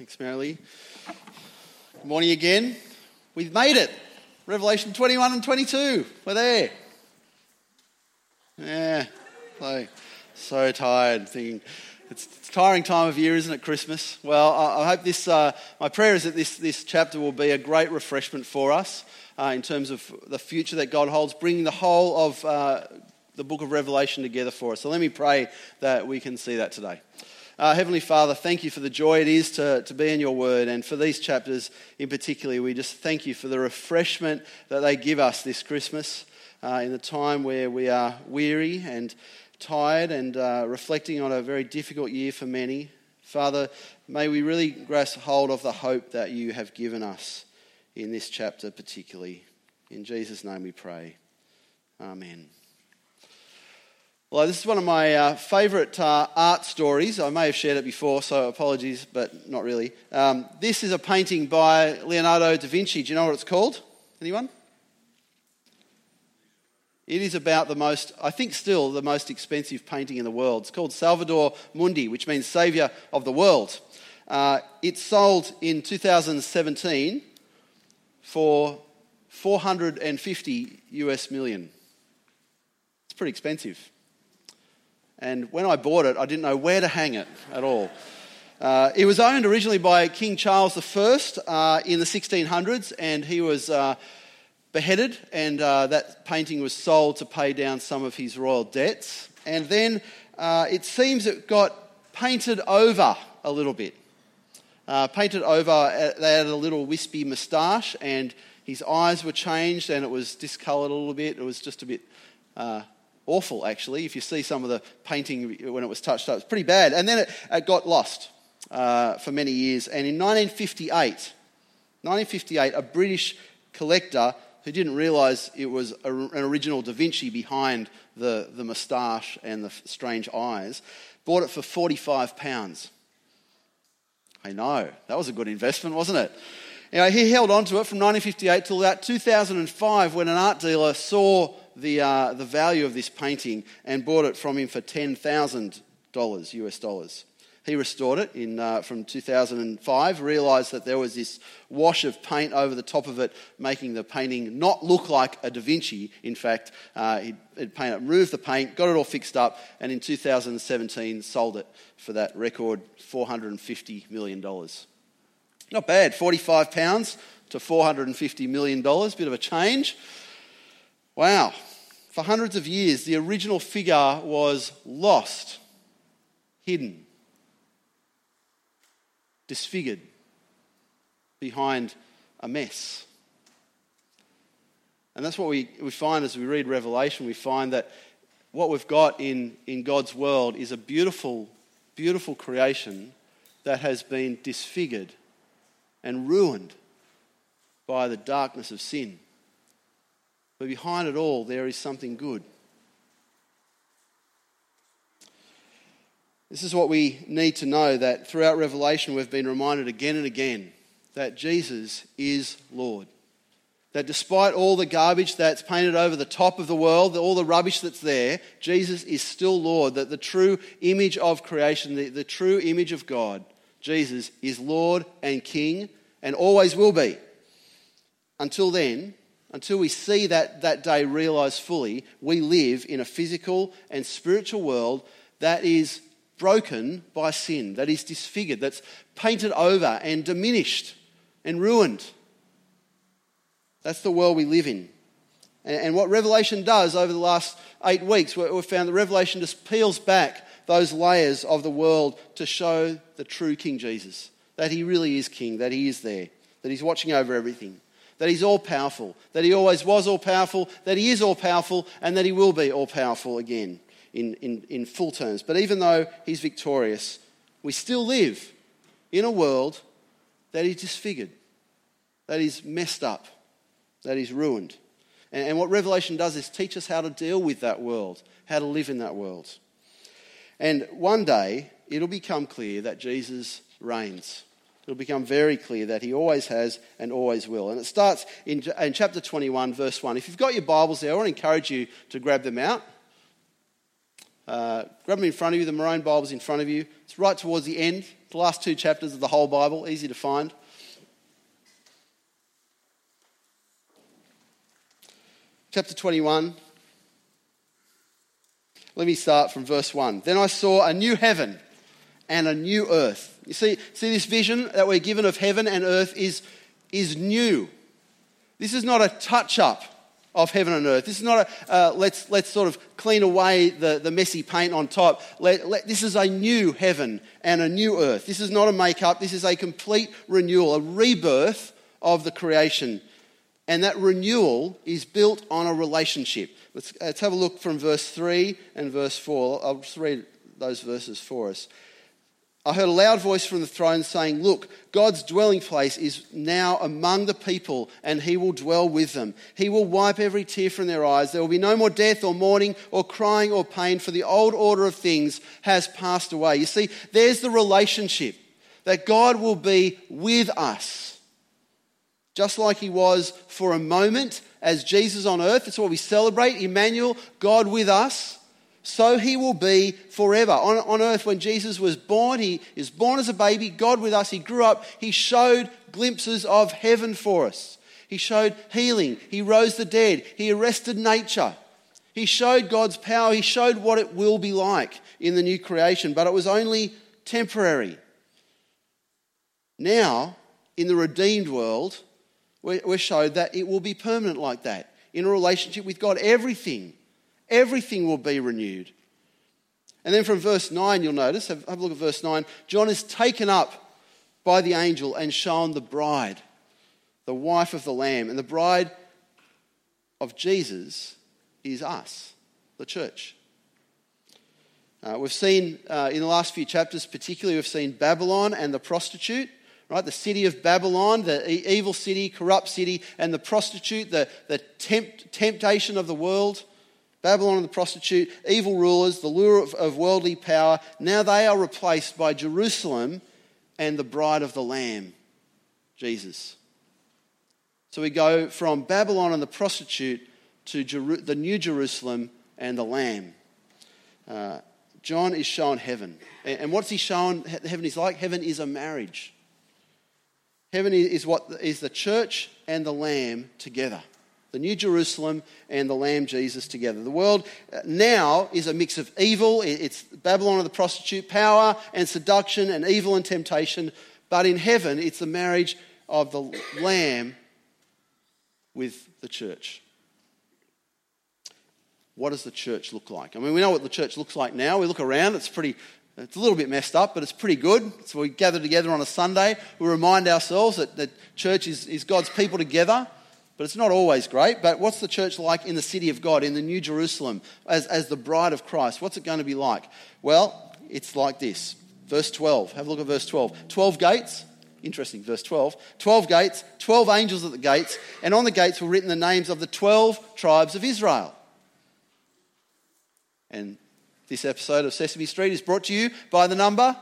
Thanks, Marilee. Good morning again. We've made it. Revelation 21 and 22. We're there. Yeah. So, so tired. Thinking it's, it's tiring time of year, isn't it? Christmas. Well, I, I hope this. Uh, my prayer is that this this chapter will be a great refreshment for us uh, in terms of the future that God holds, bringing the whole of uh, the book of Revelation together for us. So let me pray that we can see that today. Uh, Heavenly Father, thank you for the joy it is to, to be in your word. And for these chapters in particular, we just thank you for the refreshment that they give us this Christmas uh, in the time where we are weary and tired and uh, reflecting on a very difficult year for many. Father, may we really grasp hold of the hope that you have given us in this chapter, particularly. In Jesus' name we pray. Amen. Well, this is one of my uh, favourite uh, art stories. I may have shared it before, so apologies, but not really. Um, this is a painting by Leonardo da Vinci. Do you know what it's called? Anyone? It is about the most, I think, still the most expensive painting in the world. It's called Salvator Mundi, which means Saviour of the World. Uh, it sold in 2017 for 450 US million. It's pretty expensive. And when I bought it, I didn't know where to hang it at all. Uh, it was owned originally by King Charles I uh, in the 1600s, and he was uh, beheaded, and uh, that painting was sold to pay down some of his royal debts. And then uh, it seems it got painted over a little bit. Uh, painted over, they had a little wispy moustache, and his eyes were changed, and it was discoloured a little bit. It was just a bit awful, actually. If you see some of the painting when it was touched up, it's pretty bad. And then it, it got lost uh, for many years. And in 1958, 1958, a British collector who didn't realise it was a, an original Da Vinci behind the, the moustache and the strange eyes, bought it for 45 pounds. I know, that was a good investment, wasn't it? Anyway, he held on to it from 1958 till about 2005 when an art dealer saw the, uh, the value of this painting and bought it from him for $10,000 US dollars. He restored it in, uh, from 2005, realised that there was this wash of paint over the top of it, making the painting not look like a Da Vinci. In fact, uh, he'd, he'd paint it, removed the paint, got it all fixed up, and in 2017 sold it for that record $450 million. Not bad, 45 pounds to $450 million, bit of a change. Wow. For hundreds of years, the original figure was lost, hidden, disfigured behind a mess. And that's what we, we find as we read Revelation. We find that what we've got in, in God's world is a beautiful, beautiful creation that has been disfigured and ruined by the darkness of sin. But behind it all, there is something good. This is what we need to know that throughout Revelation, we've been reminded again and again that Jesus is Lord. That despite all the garbage that's painted over the top of the world, all the rubbish that's there, Jesus is still Lord. That the true image of creation, the, the true image of God, Jesus, is Lord and King and always will be. Until then, until we see that, that day realized fully, we live in a physical and spiritual world that is broken by sin, that is disfigured, that's painted over and diminished and ruined. That's the world we live in. And, what Revelation does over the last eight weeks, we've found that Revelation just peels back those layers of the world to show the true King Jesus. That he really is King, that he is there, that he's watching over everything that he's all powerful, that he always was all powerful, that he is all powerful, and that he will be all powerful again in, in, in full terms. But even though he's victorious, we still live in a world that is disfigured, that is messed up, that is ruined. And, and what Revelation does is teach us how to deal with that world, how to live in that world. And one day, it'll become clear that Jesus reigns it'll become very clear that he always has and always will. And it starts in, in chapter 21, verse 1. If you've got your Bibles there, I want to encourage you to grab them out. uh, grab them in front of you. The maroon Bible's in front of you. It's right towards the end, the last two chapters of the whole Bible, easy to find. Chapter 21. Let me start from verse 1. Then I saw a new heaven and a new earth. You see, see this vision that we're given of heaven and earth is, is new. This is not a touch up of heaven and earth. This is not a uh, let's, let's sort of clean away the, the messy paint on top. Let, let, this is a new heaven and a new earth. This is not a make up, this is a complete renewal, a rebirth of the creation. And that renewal is built on a relationship. Let's, let's have a look from verse 3 and verse 4. I'll just read those verses for us. I heard a loud voice from the throne saying, Look, God's dwelling place is now among the people, and he will dwell with them. He will wipe every tear from their eyes. There will be no more death or mourning or crying or pain, for the old order of things has passed away. You see, there's the relationship that God will be with us, just like he was for a moment as Jesus on earth. It's what we celebrate Emmanuel, God with us so he will be forever. On, on earth, when Jesus was born, he is born as a baby, God with us, he grew up, he showed glimpses of heaven for us. He showed healing, he rose the dead, he arrested nature. He showed God's power, he showed what it will be like in the new creation, but it was only temporary. Now, in the redeemed world, we're showed that it will be permanent like that. In a relationship with God, everything Everything will be renewed. And then from verse 9, you'll notice, have, have a look at verse 9. John is taken up by the angel and shown the bride, the wife of the Lamb. And the bride of Jesus is us, the church. Uh, we've seen uh, in the last few chapters, particularly, we've seen Babylon and the prostitute, right? The city of Babylon, the evil city, corrupt city, and the prostitute, the, the tempt, temptation of the world. Babylon and the prostitute, evil rulers, the lure of, of worldly power, now they are replaced by Jerusalem and the bride of the Lamb, Jesus. So we go from Babylon and the prostitute to Jeru- the New Jerusalem and the Lamb. Uh, John is shown heaven. And, what's he shown heaven is like? Heaven is a marriage. Heaven is what is the church and the Lamb together the New Jerusalem and the Lamb Jesus together. The world uh, now is a mix of evil, it's Babylon of the prostitute, power and seduction, and evil and temptation. But in heaven, it's the marriage of the Lamb with the church. What does the church look like? I mean, we know what the church looks like now. We look around, it's pretty. It's a little bit messed up, but it's pretty good. So we gather together on a Sunday. We remind ourselves that, the church is, is God's people together but it's not always great. But what's the church like in the city of God, in the New Jerusalem, as, as the bride of Christ? What's it going to be like? Well, it's like this. Verse 12. Have a look at verse 12. 12 gates. Interesting, verse 12. 12 gates, 12 angels at the gates, and on the gates were written the names of the 12 tribes of Israel. And this episode of Sesame Street is brought to you by the number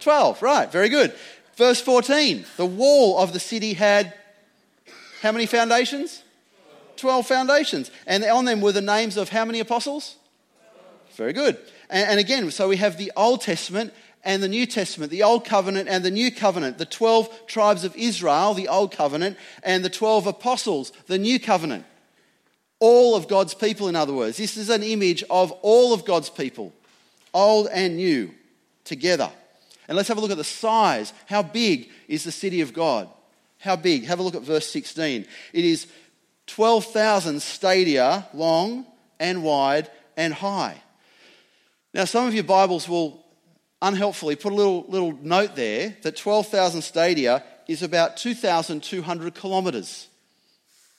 12. Right, very good. Verse 14. The wall of the city had how many foundations? 12 foundations. And on them were the names of how many apostles? Very good. And, again, so we have the Old Testament and the New Testament, the Old Covenant and the New Covenant, the 12 tribes of Israel, the Old Covenant, and the 12 apostles, the New Covenant. All of God's people, in other words. This is an image of all of God's people, old and new, together. And let's have a look at the size. How big is the city of God? How big? Have a look at verse 16. It is 12,000 stadia long and wide and high. Now, some of your Bibles will unhelpfully put a little, little note there that 12,000 stadia is about 2,200 kilometres.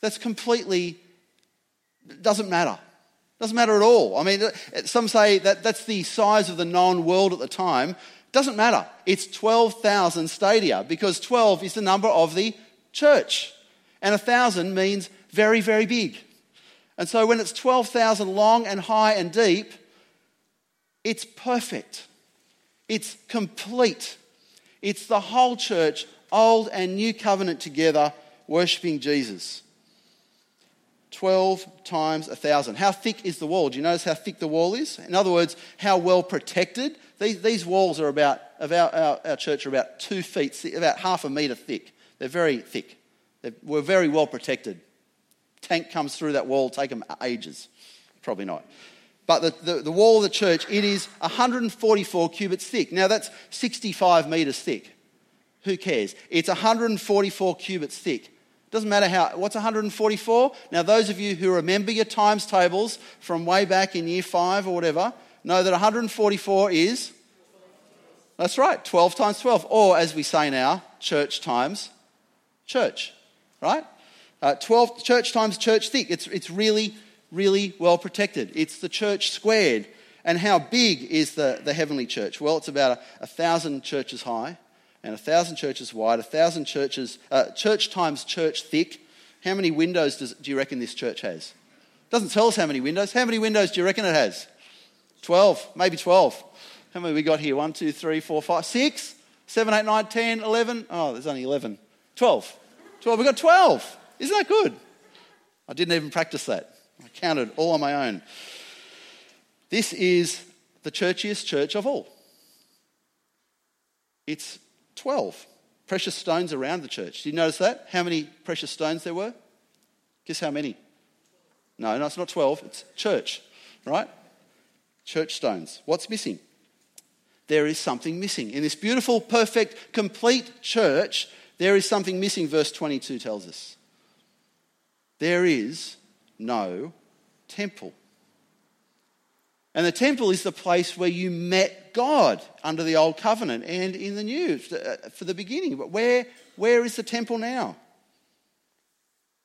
That's completely, doesn't matter. Doesn't matter at all. I mean, some say that that's the size of the known world at the time. Doesn't matter. It's 12,000 stadia because 12 is the number of the church. And 1,000 means very, very big. And so when it's 12,000 long and high and deep, it's perfect. It's complete. It's the whole church, old and new covenant together, worshipping Jesus. 12 times a thousand. How thick is the wall? Do you notice how thick the wall is? In other words, how well protected? These, these walls are about, of our, our, our church are about two feet, about half a metre thick. They're very thick. They're, we're very well protected. Tank comes through that wall, take them ages. Probably not. But the, the, the wall of the church, it is 144 cubits thick. Now that's 65 metres thick. Who cares? It's 144 cubits thick. Doesn't matter how, what's 144? Now, those of you who remember your times tables from way back in year five or whatever, know that 144 is, that's right, 12 times 12. Or, as we say now, church times church, right? Uh, 12 church times church thick. It's, it's really, really well protected. It's the church squared. And how big is the, the heavenly church? Well, it's about a, a thousand churches high and a thousand churches wide, a thousand churches, uh, church times church thick. How many windows does, do you reckon this church has? Doesn't tell us how many windows. How many windows do you reckon it has? 12, maybe 12. How many we got here? 1, 2, 3, 4, 5, 6, 7, 8, 9, 10, 11. Oh, there's only 11. 12. 12. We got 12. Isn't that good? I didn't even practice that. I counted all on my own. This is the churchiest church of all. It's 12 precious stones around the church. Did you notice that? How many precious stones there were? Guess how many? No, no, it's not 12. It's church, right? Church stones. What's missing? There is something missing. In this beautiful, perfect, complete church, there is something missing, verse 22 tells us. There is no temple. And the temple is the place where you met God under the old covenant and in the new uh, for the beginning. But where, where is the temple now?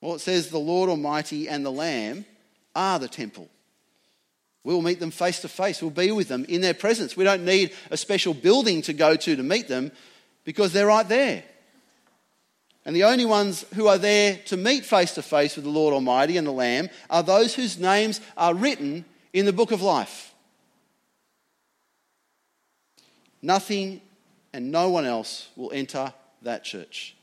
Well, it says the Lord Almighty and the Lamb are the temple. We'll meet them face to face. We'll be with them in their presence. We don't need a special building to go to to meet them because they're right there. And the only ones who are there to meet face to face with the Lord Almighty and the Lamb are those whose names are written in the book of life. Nothing and no one else will enter that church.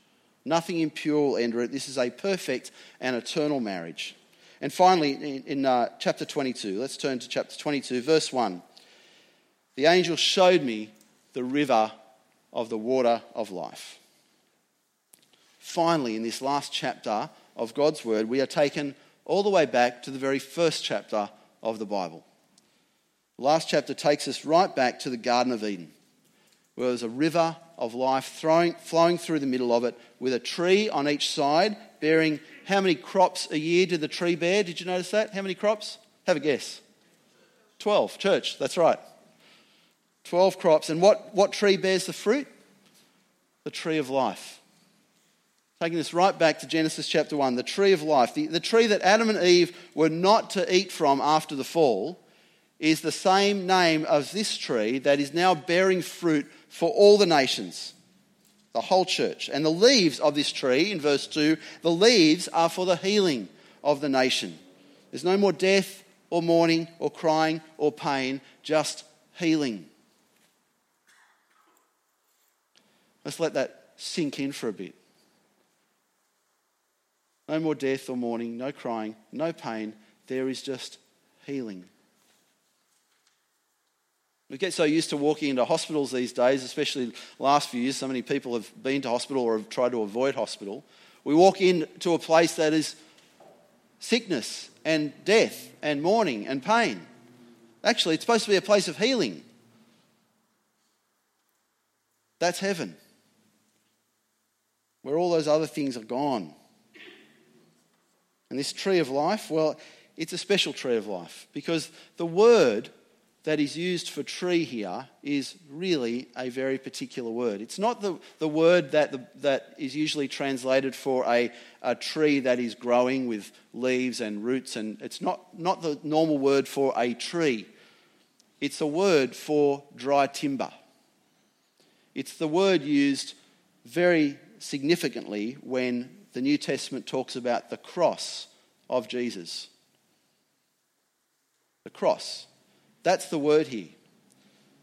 Nothing impure will enter it. This is a perfect and eternal marriage. And finally, in, in uh, chapter 22, let's turn to chapter 22, verse 1. The angel showed me the river of the water of life. Finally, in this last chapter of God's word, we are taken all the way back to the very first chapter of the Bible. The last chapter takes us right back to the Garden of Eden, where there's a river of life throwing, flowing through the middle of it with a tree on each side bearing how many crops a year did the tree bear? Did you notice that? How many crops? Have a guess. 12. Church, that's right. 12 crops. And what, what tree bears the fruit? The tree of life. Taking this right back to Genesis chapter 1, the tree of life, the, the tree that Adam and Eve were not to eat from after the fall, is the same name as this tree that is now bearing fruit for all the nations, the whole church. And the leaves of this tree, in verse 2, the leaves are for the healing of the nation. There's no more death or mourning or crying or pain, just healing. Let's let that sink in for a bit. No more death or mourning, no crying, no pain. There is just healing. We get so used to walking into hospitals these days, especially last few years. So many people have been to hospital or have tried to avoid hospital. We walk into a place that is sickness and death and mourning and pain. Actually, it's supposed to be a place of healing. That's heaven, where all those other things are gone. And this tree of life, well, it's a special tree of life because the word that is used for tree here is really a very particular word. It's not the, the word that, the, that is usually translated for a, a tree that is growing with leaves and roots, and it's not, not the normal word for a tree. It's a word for dry timber. It's the word used very significantly when the New Testament talks about the cross of Jesus. The cross. That's the word here.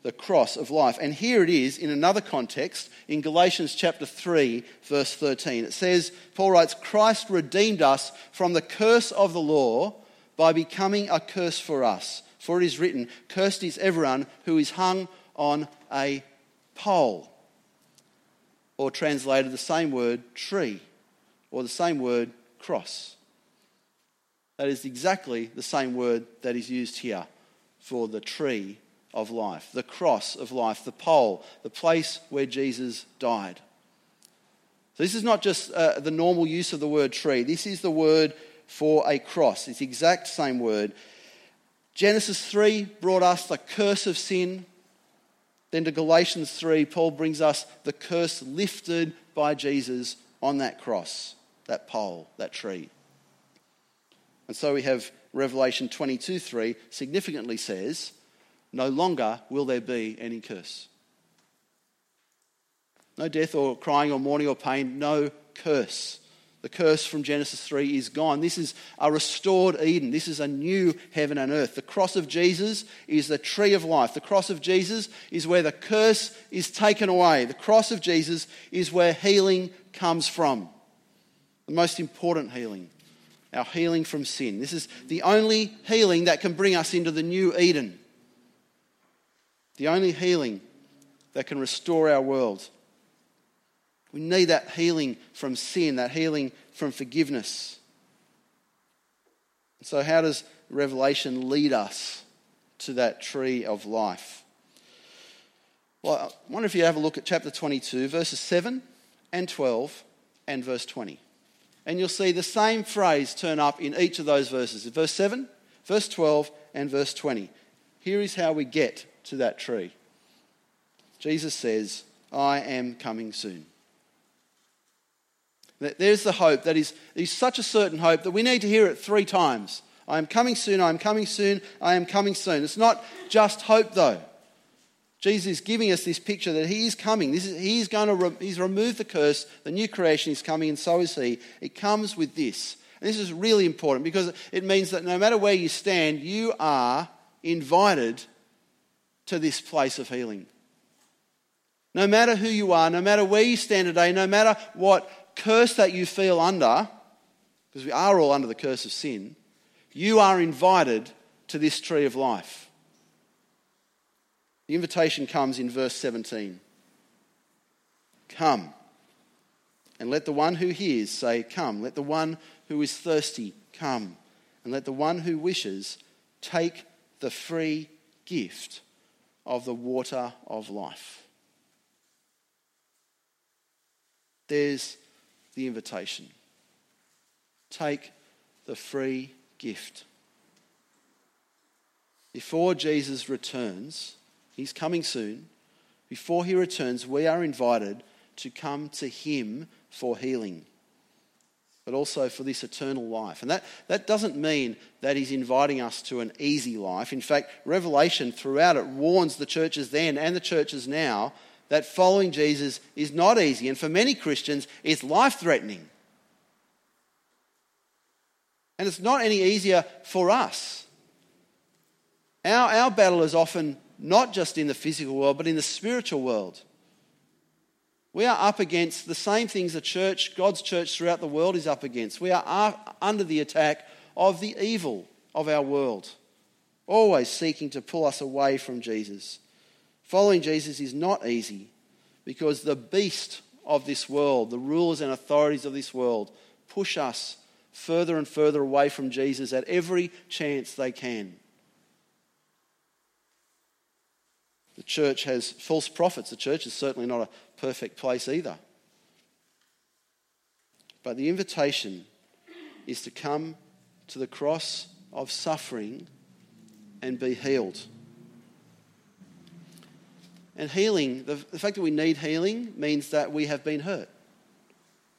the cross of life. And here it is in another context in Galatians chapter 3, verse 13. It says, Paul writes, Christ redeemed us from the curse of the law by becoming a curse for us. For it is written, Cursed is everyone who is hung on a pole. Or translated the same word, tree, or the same word, cross. That is exactly the same word that is used here for the tree of life, the cross of life, the pole, the place where Jesus died. So, this is not just uh, the normal use of the word tree, this is the word for a cross. It's the exact same word. Genesis 3 brought us the curse of sin. Then to Galatians 3, Paul brings us the curse lifted by Jesus on that cross, that pole, that tree. And so we have Revelation 22 3 significantly says, No longer will there be any curse. No death or crying or mourning or pain, no curse. The curse from Genesis 3 is gone. This is a restored Eden. This is a new heaven and earth. The cross of Jesus is the tree of life. The cross of Jesus is where the curse is taken away. The cross of Jesus is where healing comes from. The most important healing our healing from sin. This is the only healing that can bring us into the new Eden. The only healing that can restore our world. We need that healing from sin, that healing from forgiveness. So, how does Revelation lead us to that tree of life? Well, I wonder if you have a look at chapter 22, verses 7 and 12, and verse 20 and you'll see the same phrase turn up in each of those verses verse 7, verse 12, and verse 20. Here is how we get to that tree. Jesus says, I am coming soon. There's the hope that is, is such a certain hope that we need to hear it three times. I am coming soon, I am coming soon, I am coming soon. It's not just hope though. Jesus is giving us this picture that he is coming. This is, he's going to re, he's removed the curse. The new creation is coming, and so is he. It comes with this. And this is really important because it means that no matter where you stand, you are invited to this place of healing. No matter who you are, no matter where you stand today, no matter what curse that you feel under, because we are all under the curse of sin, you are invited to this tree of life. The invitation comes in verse 17. Come. And let the one who hears say, Come. Let the one who is thirsty come. And let the one who wishes take the free gift of the water of life. There's the invitation. Take the free gift. Before Jesus returns, He's coming soon. Before he returns, we are invited to come to him for healing, but also for this eternal life. And that, that doesn't mean that he's inviting us to an easy life. In fact, Revelation throughout it warns the churches then and the churches now that following Jesus is not easy. And for many Christians, it's life threatening. And it's not any easier for us. Our, our battle is often not just in the physical world, but in the spiritual world. We are up against the same things the church, God's church throughout the world, is up against. We are under the attack of the evil of our world, always seeking to pull us away from Jesus. Following Jesus is not easy because the beast of this world, the rulers and authorities of this world, push us further and further away from Jesus at every chance they can. The church has false prophets. The church is certainly not a perfect place either. But the invitation is to come to the cross of suffering and be healed. And healing, the, the, fact that we need healing means that we have been hurt.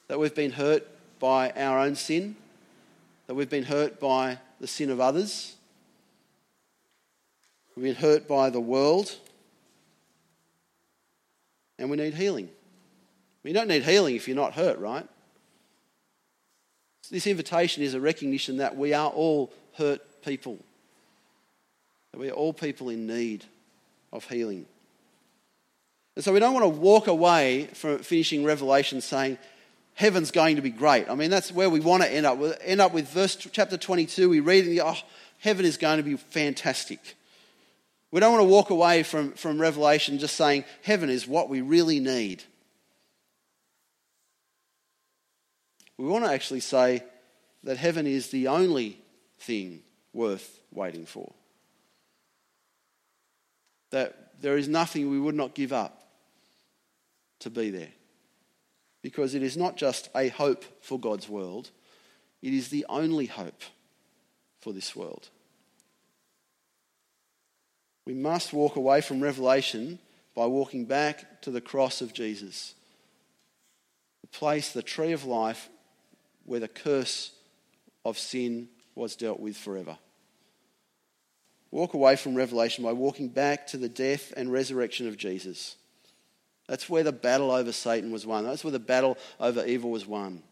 That we've been hurt by our own sin, that we've been hurt by the sin of others, we've been hurt by the world, and we need healing. You don't need healing if you're not hurt, right? This invitation is a recognition that we are all hurt people, that we are all people in need of healing. And so we don't want to walk away from finishing Revelation saying, heaven's going to be great. I mean, that's where we want to end up. We'll end up with verse chapter 22. We read oh, heaven is going to be fantastic. We don't want to walk away from, from Revelation just saying heaven is what we really need. We want to actually say that heaven is the only thing worth waiting for. That there is nothing we would not give up to be there. Because it is not just a hope for God's world, it is the only hope for this world. We must walk away from Revelation by walking back to the cross of Jesus, the place, the tree of life, where the curse of sin was dealt with forever. Walk away from Revelation by walking back to the death and resurrection of Jesus. That's where the battle over Satan was won. That's where the battle over evil was won.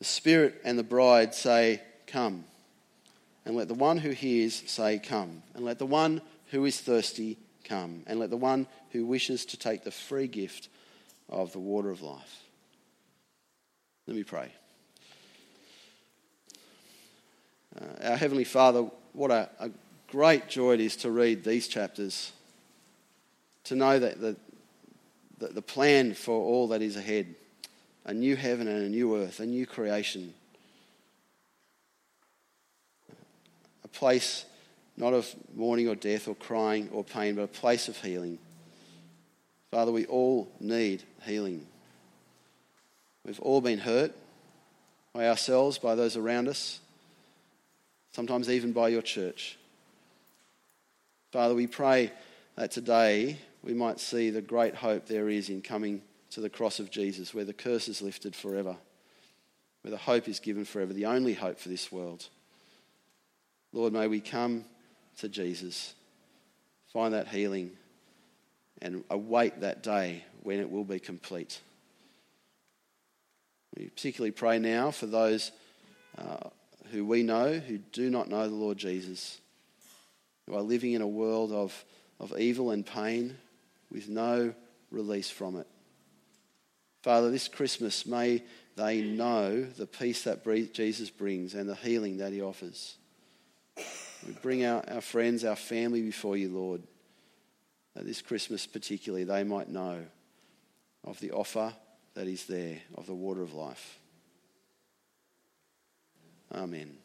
The Spirit and the bride say, Come. And let the one who hears say, Come. And let the one who is thirsty come. And let the one who wishes to take the free gift of the water of life. Let me pray. Uh, our Heavenly Father, what a, a, great joy it is to read these chapters, to know that the, the, the plan for all that is ahead a new heaven and a new earth, a new creation, a place not of mourning or death or crying or pain, but a place of healing. Father, we all need healing. We've all been hurt by ourselves, by those around us, sometimes even by your church. Father, we pray that today we might see the great hope there is in coming to the cross of Jesus, where the curse is lifted forever, where the hope is given forever, the only hope for this world. Lord, may we come to Jesus, find that healing, and await that day when it will be complete. We particularly pray now for those uh, who we know who do not know the Lord Jesus, who are living in a world of, of evil and pain with no release from it. Father, this Christmas, may they know the peace that Jesus brings and the healing that he offers. We bring our, our friends, our family before you, Lord, that this Christmas particularly they might know of the offer that is there of the water of life. Amen.